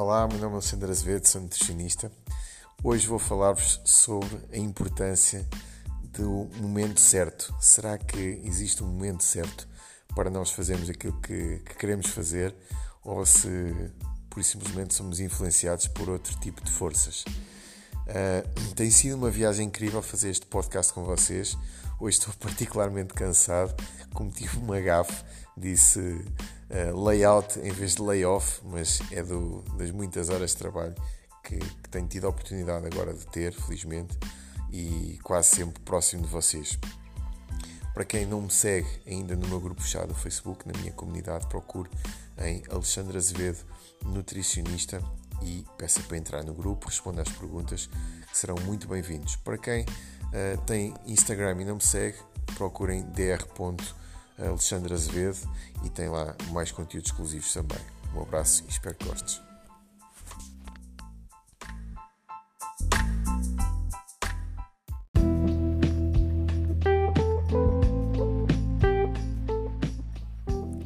Olá, meu nome é Alexandre Azevedo, sou nutricionista. Hoje vou falar-vos sobre a importância do momento certo. Será que existe um momento certo para nós fazermos aquilo que, que queremos fazer ou se por simplesmente somos influenciados por outro tipo de forças? Uh, tem sido uma viagem incrível fazer este podcast com vocês. Hoje estou particularmente cansado, cometi uma gafe, disse uh, layout em vez de layoff, mas é do, das muitas horas de trabalho que, que tenho tido a oportunidade agora de ter, felizmente, e quase sempre próximo de vocês. Para quem não me segue ainda no meu grupo fechado no Facebook, na minha comunidade, procure em Alexandre Azevedo, nutricionista, e peça para entrar no grupo, responda às perguntas que serão muito bem-vindos. Para quem uh, tem Instagram e não me segue, procurem dr.alexandre Azevedo e tem lá mais conteúdos exclusivos também. Um abraço e espero que gostes.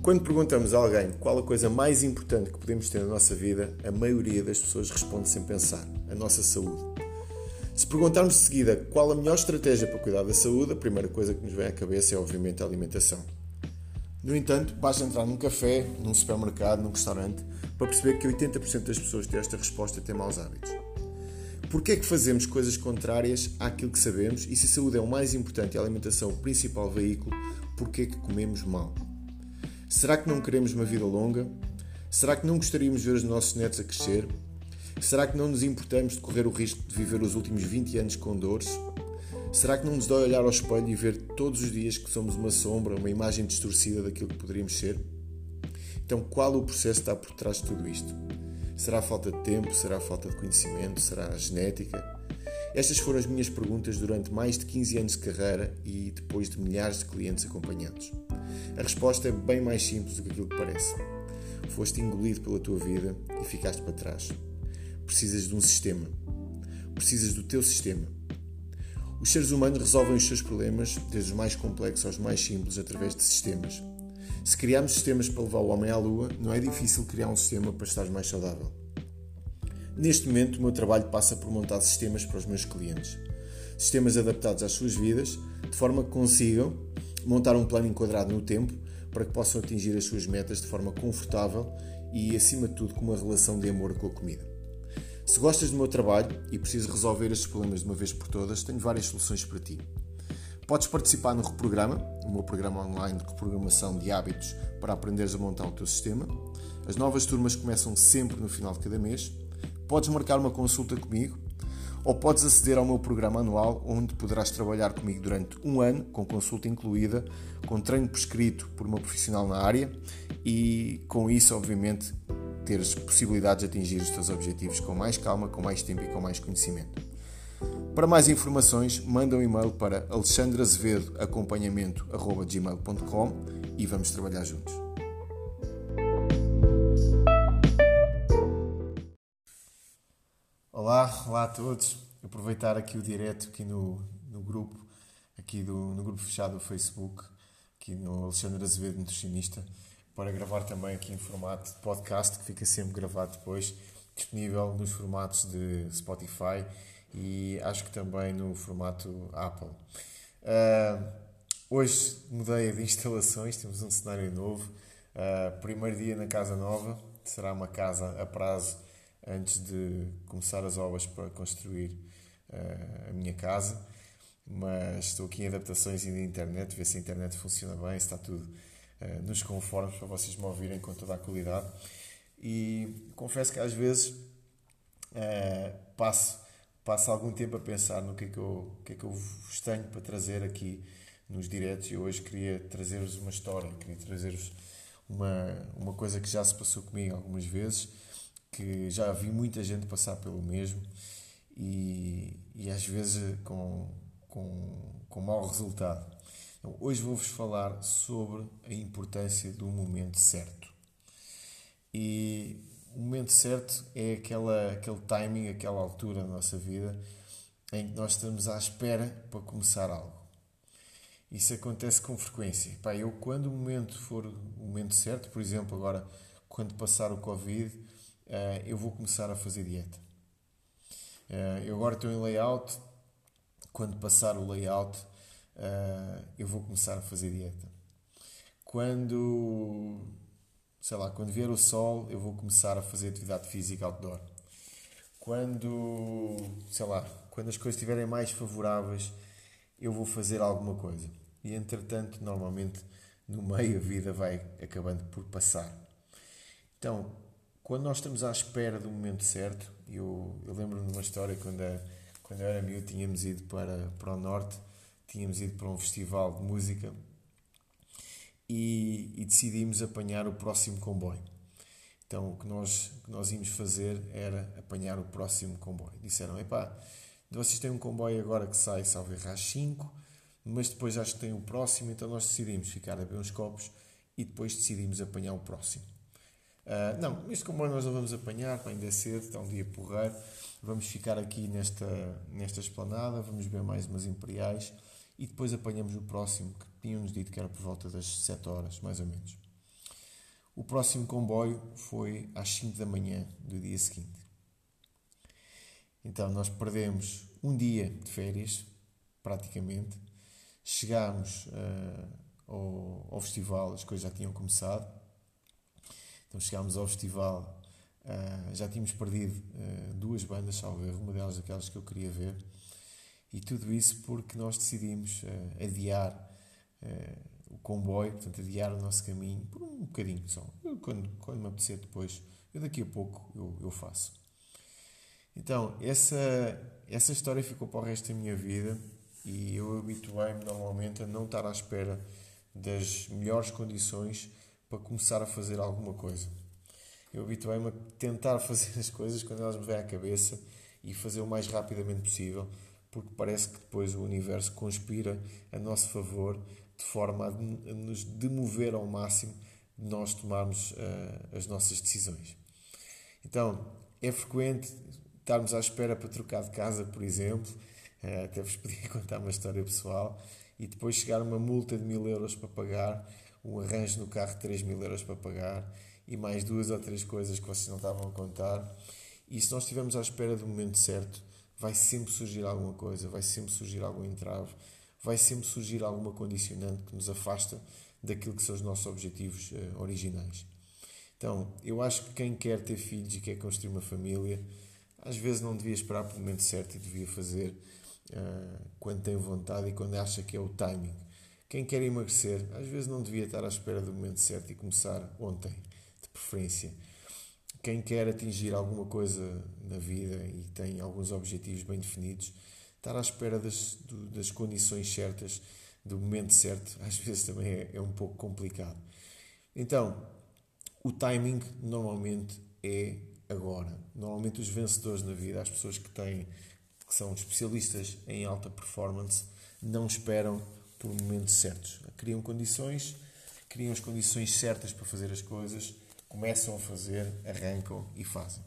Quando perguntamos a alguém qual a coisa mais importante que podemos ter na nossa vida, a maioria das pessoas responde sem pensar: a nossa saúde. Se perguntarmos de seguida qual a melhor estratégia para cuidar da saúde, a primeira coisa que nos vem à cabeça é, obviamente, a alimentação. No entanto, basta entrar num café, num supermercado, num restaurante, para perceber que 80% das pessoas têm esta resposta têm maus hábitos. Porquê é que fazemos coisas contrárias àquilo que sabemos e se a saúde é o mais importante e a alimentação o principal veículo, porquê é que comemos mal? Será que não queremos uma vida longa? Será que não gostaríamos de ver os nossos netos a crescer? Será que não nos importamos de correr o risco de viver os últimos 20 anos com dores? Será que não nos dói olhar ao espelho e ver todos os dias que somos uma sombra, uma imagem distorcida daquilo que poderíamos ser? Então, qual o processo está por trás de tudo isto? Será a falta de tempo? Será a falta de conhecimento? Será a genética? Estas foram as minhas perguntas durante mais de 15 anos de carreira e depois de milhares de clientes acompanhados. A resposta é bem mais simples do que aquilo que parece. Foste engolido pela tua vida e ficaste para trás. Precisas de um sistema. Precisas do teu sistema. Os seres humanos resolvem os seus problemas, desde os mais complexos aos mais simples, através de sistemas. Se criarmos sistemas para levar o homem à lua, não é difícil criar um sistema para estar mais saudável. Neste momento, o meu trabalho passa por montar sistemas para os meus clientes. Sistemas adaptados às suas vidas, de forma que consigam montar um plano enquadrado no tempo para que possam atingir as suas metas de forma confortável e, acima de tudo, com uma relação de amor com a comida. Se gostas do meu trabalho e precisas resolver estes problemas de uma vez por todas, tenho várias soluções para ti. Podes participar no Reprograma, o meu programa online de reprogramação de hábitos para aprenderes a montar o teu sistema. As novas turmas começam sempre no final de cada mês podes marcar uma consulta comigo ou podes aceder ao meu programa anual, onde poderás trabalhar comigo durante um ano, com consulta incluída, com treino prescrito por uma profissional na área e, com isso, obviamente, teres possibilidades de atingir os teus objetivos com mais calma, com mais tempo e com mais conhecimento. Para mais informações, manda um e-mail para alexandreazevedoacompanhamento.gmail.com e vamos trabalhar juntos. Olá, olá a todos. Aproveitar aqui o direto aqui no, no grupo, aqui do, no grupo fechado do Facebook, aqui no Alexandre Azevedo Nutricionista, para gravar também aqui em formato de podcast, que fica sempre gravado depois, disponível nos formatos de Spotify e acho que também no formato Apple. Uh, hoje mudei de instalações, temos um cenário novo. Uh, primeiro dia na casa nova, será uma casa a prazo antes de começar as obras para construir uh, a minha casa. Mas estou aqui em adaptações ainda na internet, ver se a internet funciona bem, se está tudo uh, nos conformes para vocês me ouvirem com toda a qualidade. E confesso que às vezes uh, passo, passo algum tempo a pensar no que é que eu, que é que eu vos tenho para trazer aqui nos diretos e hoje queria trazer-vos uma história, queria trazer-vos uma, uma coisa que já se passou comigo algumas vezes que já vi muita gente passar pelo mesmo e, e às vezes com, com, com mau resultado. Então, hoje vou-vos falar sobre a importância do momento certo. E o momento certo é aquela, aquele timing, aquela altura da nossa vida em que nós estamos à espera para começar algo. Isso acontece com frequência. Pá, eu, quando o momento for o momento certo, por exemplo, agora, quando passar o Covid, uh, eu vou começar a fazer dieta. Uh, eu agora estou em layout, quando passar o layout, uh, eu vou começar a fazer dieta. Quando, sei lá, quando vier o sol, eu vou começar a fazer atividade física outdoor. Quando, sei lá, quando as coisas estiverem mais favoráveis, eu vou fazer alguma coisa. E entretanto, normalmente, no meio a vida vai acabando por passar. Então, quando nós estamos à espera do momento certo, eu, eu lembro-me de uma história quando, a, quando eu era miúdo, tínhamos ido para, para o norte, tínhamos ido para um festival de música e, e decidimos apanhar o próximo comboio. Então, o que nós, que nós íamos fazer era apanhar o próximo comboio. Disseram: epá, vocês têm um comboio agora que sai, salve às 5, mas depois acho que tem o próximo, então nós decidimos ficar a beber uns copos e depois decidimos apanhar o próximo. Uh, não, este comboio nós não vamos apanhar, ainda é cedo, está um dia porreiro. Vamos ficar aqui nesta, nesta esplanada, vamos ver mais umas imperiais e depois apanhamos o próximo, que tinham-nos dito que era por volta das 7 horas, mais ou menos. O próximo comboio foi às 5 da manhã do dia seguinte. Então nós perdemos um dia de férias, praticamente. Chegámos uh, ao, ao, festival, as coisas já tinham começado. Então chegámos ao festival, uh, já tínhamos perdido uh, duas bandas, salvo erro, uma delas aquelas que eu queria ver. E tudo isso porque nós decidimos adiar o comboio, portanto, adiar o nosso caminho por um bocadinho só. Eu, quando, quando me apetecer depois, eu daqui a pouco eu, eu faço. Então, essa, essa história ficou para o resto da minha vida e eu habituei-me normalmente a não estar à espera das melhores condições para começar a fazer alguma coisa. Eu habituei-me a tentar fazer as coisas quando elas me vêm à cabeça e fazer o mais rapidamente possível, porque parece que depois o universo conspira a nosso favor de forma a nos demover ao máximo de nós tomarmos uh, as nossas decisões. Então, é frequente estarmos à espera para trocar de casa, por exemplo, uh, até vos podia contar uma história pessoal, e depois chegar uma multa de mil euros para pagar, um arranjo no carro de 3 mil euros para pagar, e mais duas ou três coisas que vocês não estavam a contar. E se nós estivermos à espera do momento certo, vai sempre surgir alguma coisa, vai sempre surgir algum entrave, vai sempre surgir alguma condicionante que nos afasta daquilo que são os nossos objetivos uh, originais. Então, eu acho que quem quer ter filhos e quer construir uma família, às vezes não devia esperar pelo momento certo e devia fazer uh, quando tem vontade e quando acha que é o timing. Quem quer emagrecer, às vezes não devia estar à espera do momento certo e começar ontem, de preferência. Quem quer atingir alguma coisa na vida e tem alguns objetivos bem definidos, estar à espera das, das condições certas, do momento certo, às vezes também é, é um pouco complicado. Então, o timing normalmente é agora. Normalmente os vencedores na vida, as pessoas que têm que são especialistas em alta performance, não esperam por momentos certos. Criam condições, criam as condições certas para fazer as coisas, começam a fazer, arrancam e fazem.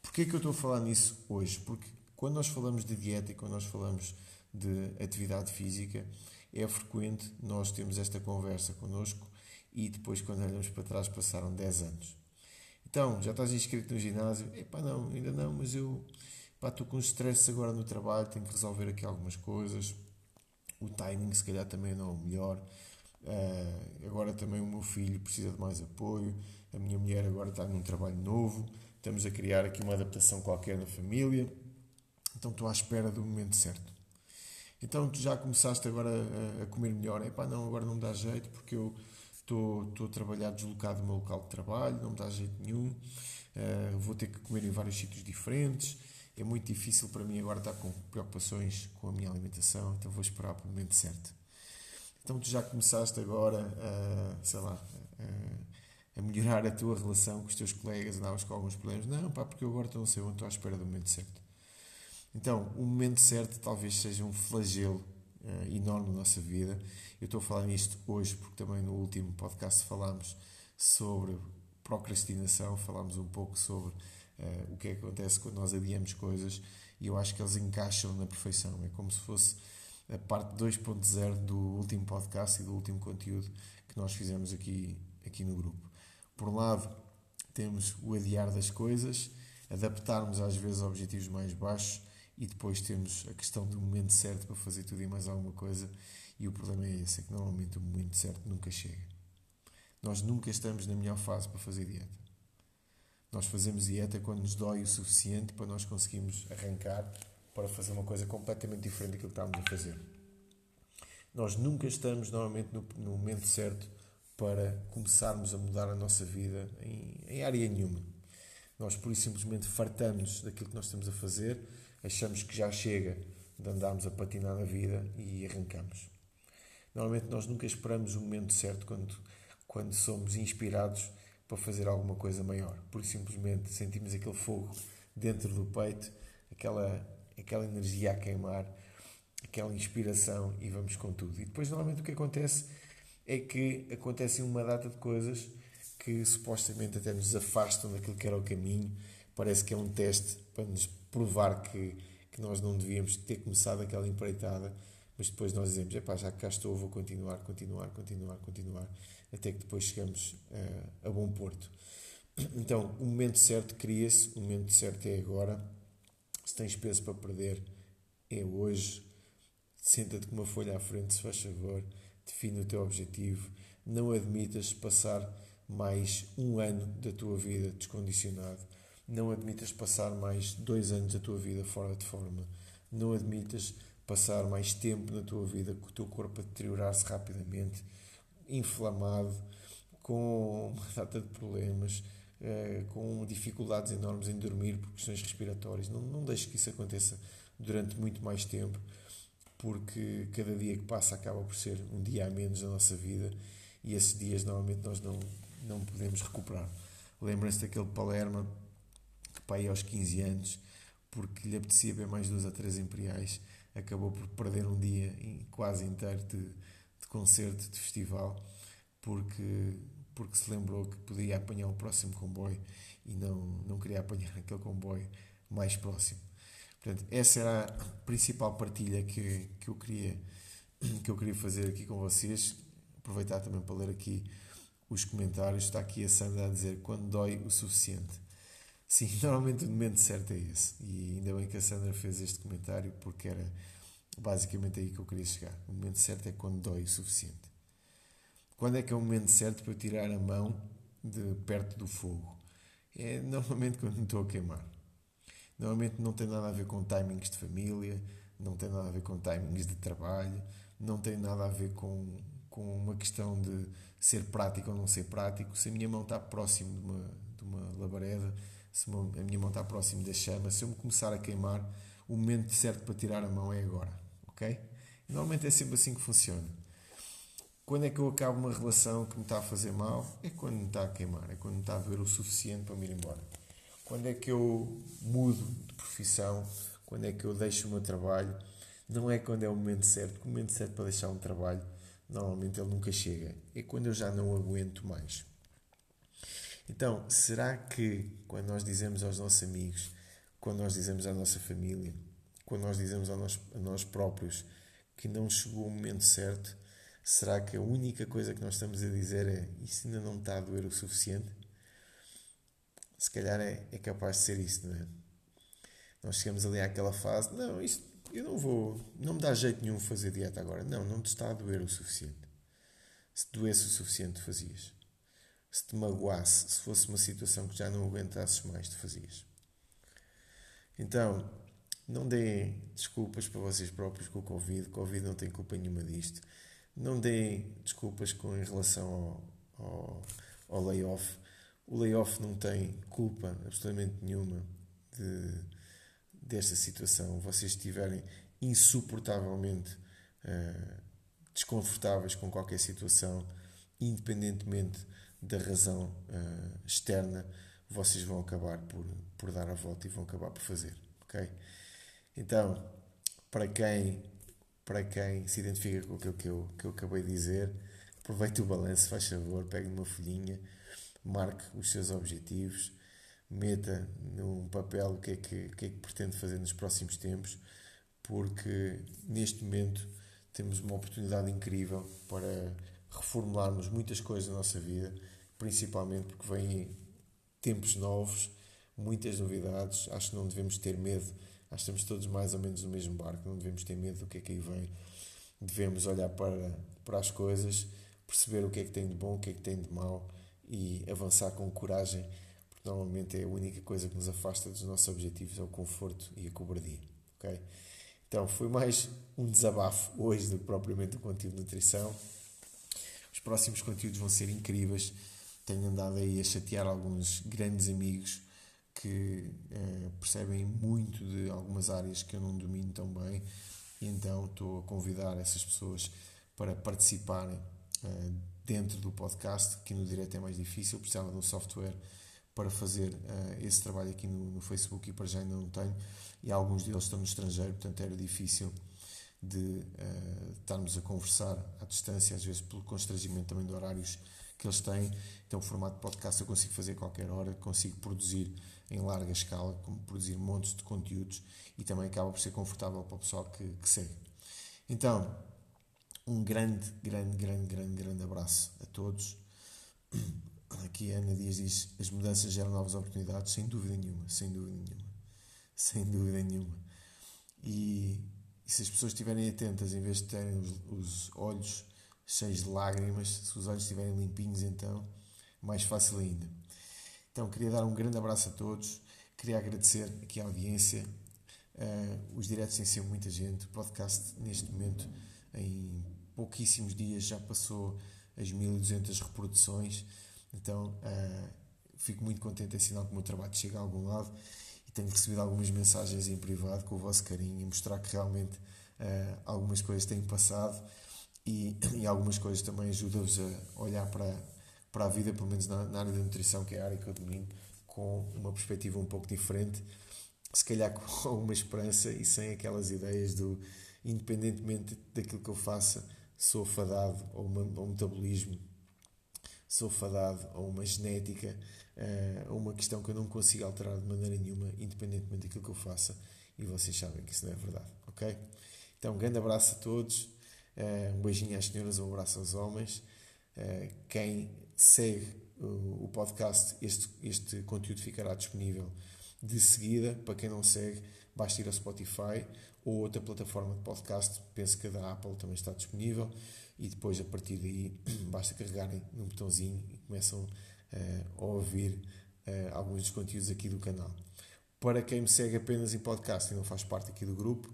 Porquê é que eu estou a falar nisso hoje? Porque quando nós falamos de dieta e quando nós falamos de atividade física, é frequente nós termos esta conversa connosco e depois, quando olhamos para trás, passaram 10 anos. Então, já estás inscrito no ginásio? Epá, não, ainda não, mas eu pá, estou com stress agora no trabalho, tenho que resolver aqui algumas coisas. O timing, se calhar, também não é o melhor. Uh, agora também o meu filho precisa de mais apoio. A minha mulher agora está num trabalho novo. Estamos a criar aqui uma adaptação qualquer na família. Então estou à espera do momento certo. Então tu já começaste agora a, comer melhor. Epá, não, agora não me dá jeito porque eu estou, estou a trabalhar deslocado do meu local de trabalho, não me dá jeito nenhum. Uh, vou ter que comer em vários sítios diferentes. É muito difícil para mim agora estar com preocupações com a minha alimentação, então vou esperar pelo momento certo. Então tu já começaste agora a, sei lá, a, melhorar a tua relação com os teus colegas, andavas com alguns problemas. Não, pá, porque eu agora estou não sei onde, estou à espera do momento certo. Então, o momento certo talvez seja um flagelo uh, enorme na nossa vida. Eu estou a falar nisto hoje porque também no último podcast falámos sobre procrastinação, falámos um pouco sobre uh, o que é que acontece quando nós adiamos coisas e eu acho que eles encaixam na perfeição. É como se fosse a parte 2.0 do último podcast e do último conteúdo que nós fizemos aqui, aqui no grupo. Por um lado, temos o adiar das coisas, adaptarmos às vezes a objetivos mais baixos e depois temos a questão do momento certo para fazer tudo e mais alguma coisa. E o problema é esse, é que normalmente o momento certo nunca chega. Nós nunca estamos na melhor fase para fazer dieta. Nós fazemos dieta quando nos dói o suficiente para nós conseguirmos arrancar para fazer uma coisa completamente diferente daquilo que estávamos a fazer. Nós nunca estamos normalmente no, no momento certo para começarmos a mudar a nossa vida em, em área nenhuma. Nós, por isso, simplesmente fartamos daquilo que nós estamos a fazer, achamos que já chega de andarmos a patinar na vida e arrancamos. Normalmente, nós nunca esperamos o momento certo quando, quando somos inspirados para fazer alguma coisa maior. Por simplesmente sentimos aquele fogo dentro do peito, aquela, aquela energia a queimar, aquela inspiração e vamos com tudo. E depois, normalmente, o que acontece é que acontecem uma data de coisas que supostamente até nos afastam daquilo que era o caminho. Parece que é um teste para nos provar que, que nós não devíamos ter começado aquela empreitada, mas depois nós dizemos: epá, já que cá estou, vou continuar, continuar, continuar, continuar, até que depois chegamos a, a bom porto. Então, o momento certo cria-se, o momento certo é agora. Se tens peso para perder, é hoje. Senta-te com uma folha à frente, se faz favor. Define o teu objetivo, não admitas passar mais um ano da tua vida descondicionado, não admitas passar mais dois anos da tua vida fora de forma, não admitas passar mais tempo na tua vida com o teu corpo a deteriorar-se rapidamente, inflamado, com uma data de problemas, com dificuldades enormes em dormir por questões respiratórias. Não, não deixes que isso aconteça durante muito mais tempo porque cada dia que passa acaba por ser um dia a menos na nossa vida e esses dias normalmente nós não, não podemos recuperar. Lembrem-se daquele Palerma que pai aos 15 anos, porque lhe apetecia ver mais duas ou três imperiais, acabou por perder um dia quase inteiro de, de concerto, de festival, porque, porque se lembrou que podia apanhar o próximo comboio e não, não queria apanhar aquele comboio mais próximo. Portanto, essa era a principal partilha que, que, eu queria, que eu queria fazer aqui com vocês. Aproveitar também para ler aqui os comentários. Está aqui a Sandra a dizer quando dói o suficiente. Sim, normalmente o momento certo é esse. E ainda bem que a Sandra fez este comentário porque era basicamente aí que eu queria chegar. O momento certo é quando dói o suficiente. Quando é que é o momento certo para eu tirar a mão de perto do fogo? É normalmente quando estou a queimar. Normalmente não tem nada a ver com timings de família, não tem nada a ver com timings de trabalho, não tem nada a ver com, com uma questão de ser prático ou não ser prático. Se a minha mão está próximo de uma, de uma labareda, se a minha mão está próximo da chama, se eu me começar a queimar, o momento certo para tirar a mão é agora, ok? normalmente é sempre assim que funciona. Quando é que eu acabo uma relação que me está a fazer mal? É quando me está a queimar, é quando me está a ver o suficiente para me ir embora. Quando é que eu mudo de profissão? Quando é que eu deixo o meu trabalho? Não é quando é o momento certo, o momento certo para deixar um trabalho, normalmente ele nunca chega. É quando eu já não aguento mais. Então, será que quando nós dizemos aos nossos amigos, quando nós dizemos à nossa família, quando nós dizemos a nós, a nós próprios que não chegou o momento certo, será que a única coisa que nós estamos a dizer é isso ainda não está a doer o suficiente? se calhar é, é capaz de ser isso, não é? Nós chegamos ali àquela fase, não, isto, eu não vou, não me dá jeito nenhum fazer dieta agora. Não, não te está a doer o suficiente. Se doesse o suficiente, fazias. Se te magoasse, se fosse uma situação que já não aguentasses mais, te fazias. Então, não deem desculpas para vocês próprios com o Covid. Covid não tem culpa nenhuma disto. Não deem desculpas com, em relação ao, ao, ao layoff o layoff não tem culpa absolutamente nenhuma de, desta situação. Vocês estiverem insuportavelmente uh, desconfortáveis com qualquer situação, independentemente da razão uh, externa, vocês vão acabar por, por dar a volta e vão acabar por fazer. Ok? Então, para quem, para quem se identifica com aquilo que eu, que eu acabei de dizer, aproveite o balanço, faz favor, pegue uma folhinha marque os seus objetivos, meta num papel o que é que, que, é que pretende fazer nos próximos tempos, porque neste momento temos uma oportunidade incrível para reformularmos muitas coisas da nossa vida, principalmente porque vêm tempos novos, muitas novidades. Acho que não devemos ter medo. Que estamos todos mais ou menos no mesmo barco. Não devemos ter medo do que é que aí vem. Devemos olhar para, para as coisas, perceber o que é que tem de bom, o que é que tem de mau e avançar com coragem, porque normalmente é a única coisa que nos afasta dos nossos objetivos, é o conforto e a cobardia. Okay? Então, foi mais um desabafo hoje do que propriamente o conteúdo de nutrição. Os próximos conteúdos vão ser incríveis. Tenho andado aí a chatear alguns grandes amigos que eh, percebem muito de algumas áreas que eu não domino tão bem e então estou a convidar essas pessoas para participarem eh, dentro do podcast, que no direto é mais difícil, precisava de um software para fazer uh, esse trabalho aqui no, no, Facebook e para já ainda não tenho, e alguns deles estão no estrangeiro, portanto era difícil de uh, estarmos a conversar à distância, às vezes pelo constrangimento também de horários que eles têm. Então, o formato de podcast eu consigo fazer a qualquer hora, consigo produzir em larga escala, como produzir montes de conteúdos e também acaba por ser confortável para o pessoal que, que segue. Então, um grande, grande, grande, grande, grande abraço a todos. Aqui a Ana Dias diz: as mudanças geram novas oportunidades, sem dúvida nenhuma, sem dúvida nenhuma, sem dúvida nenhuma. E, e se as pessoas estiverem atentas, em vez de terem os, os, olhos cheios de lágrimas, se os olhos estiverem limpinhos, então mais fácil ainda. Então queria dar um grande abraço a todos, queria agradecer aqui a audiência. Uh, os diretos têm sido muita gente, o podcast neste momento em pouquíssimos dias já passou as 1200 reproduções, então uh, fico muito contente, é sinal que o meu trabalho chega a algum lado. E tenho recebido algumas mensagens em privado com o vosso carinho e mostrar que realmente uh, algumas coisas têm passado. E, e algumas coisas também ajudam-vos a olhar para, para a vida, pelo menos na, na área da nutrição, que é a área que eu domino, com uma perspectiva um pouco diferente, se calhar com alguma esperança e sem aquelas ideias do independentemente daquilo que eu faça, sou fadado a um metabolismo, sou fadado a uma genética, eh, a uma questão que eu não consigo alterar de maneira nenhuma, independentemente daquilo que eu faça, e vocês sabem que isso não é verdade, ok? Então, um grande abraço a todos, eh, um beijinho às senhoras, um abraço aos homens. Eh, quem segue o podcast, este, este conteúdo ficará disponível de seguida. Para quem não segue, basta ir ao Spotify ou outra plataforma de podcast, penso que a da Apple também está disponível, e depois a partir daí basta carregarem num botãozinho e começam uh, a ouvir uh, alguns dos conteúdos aqui do canal. Para quem me segue apenas em podcast e não faz parte aqui do grupo,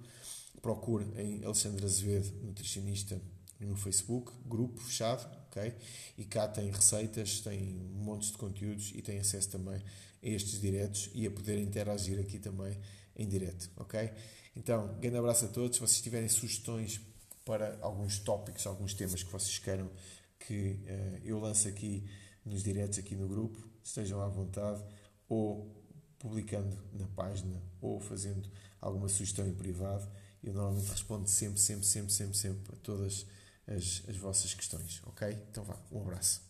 procure em Alexandre Azevedo, nutricionista, no Facebook, grupo fechado, ok? E cá tem receitas, tem montes de conteúdos e tem acesso também a estes diretos e a poder interagir aqui também em direto, ok? Então, grande abraço a todos. Se vocês tiverem sugestões para alguns tópicos, alguns temas que vocês queiram que uh, eu lance aqui nos diretos, aqui no grupo, estejam à vontade, ou publicando na página, ou fazendo alguma sugestão em privado. Eu normalmente respondo sempre, sempre, sempre, sempre, sempre a todas as, as vossas questões, ok? Então vá, um abraço.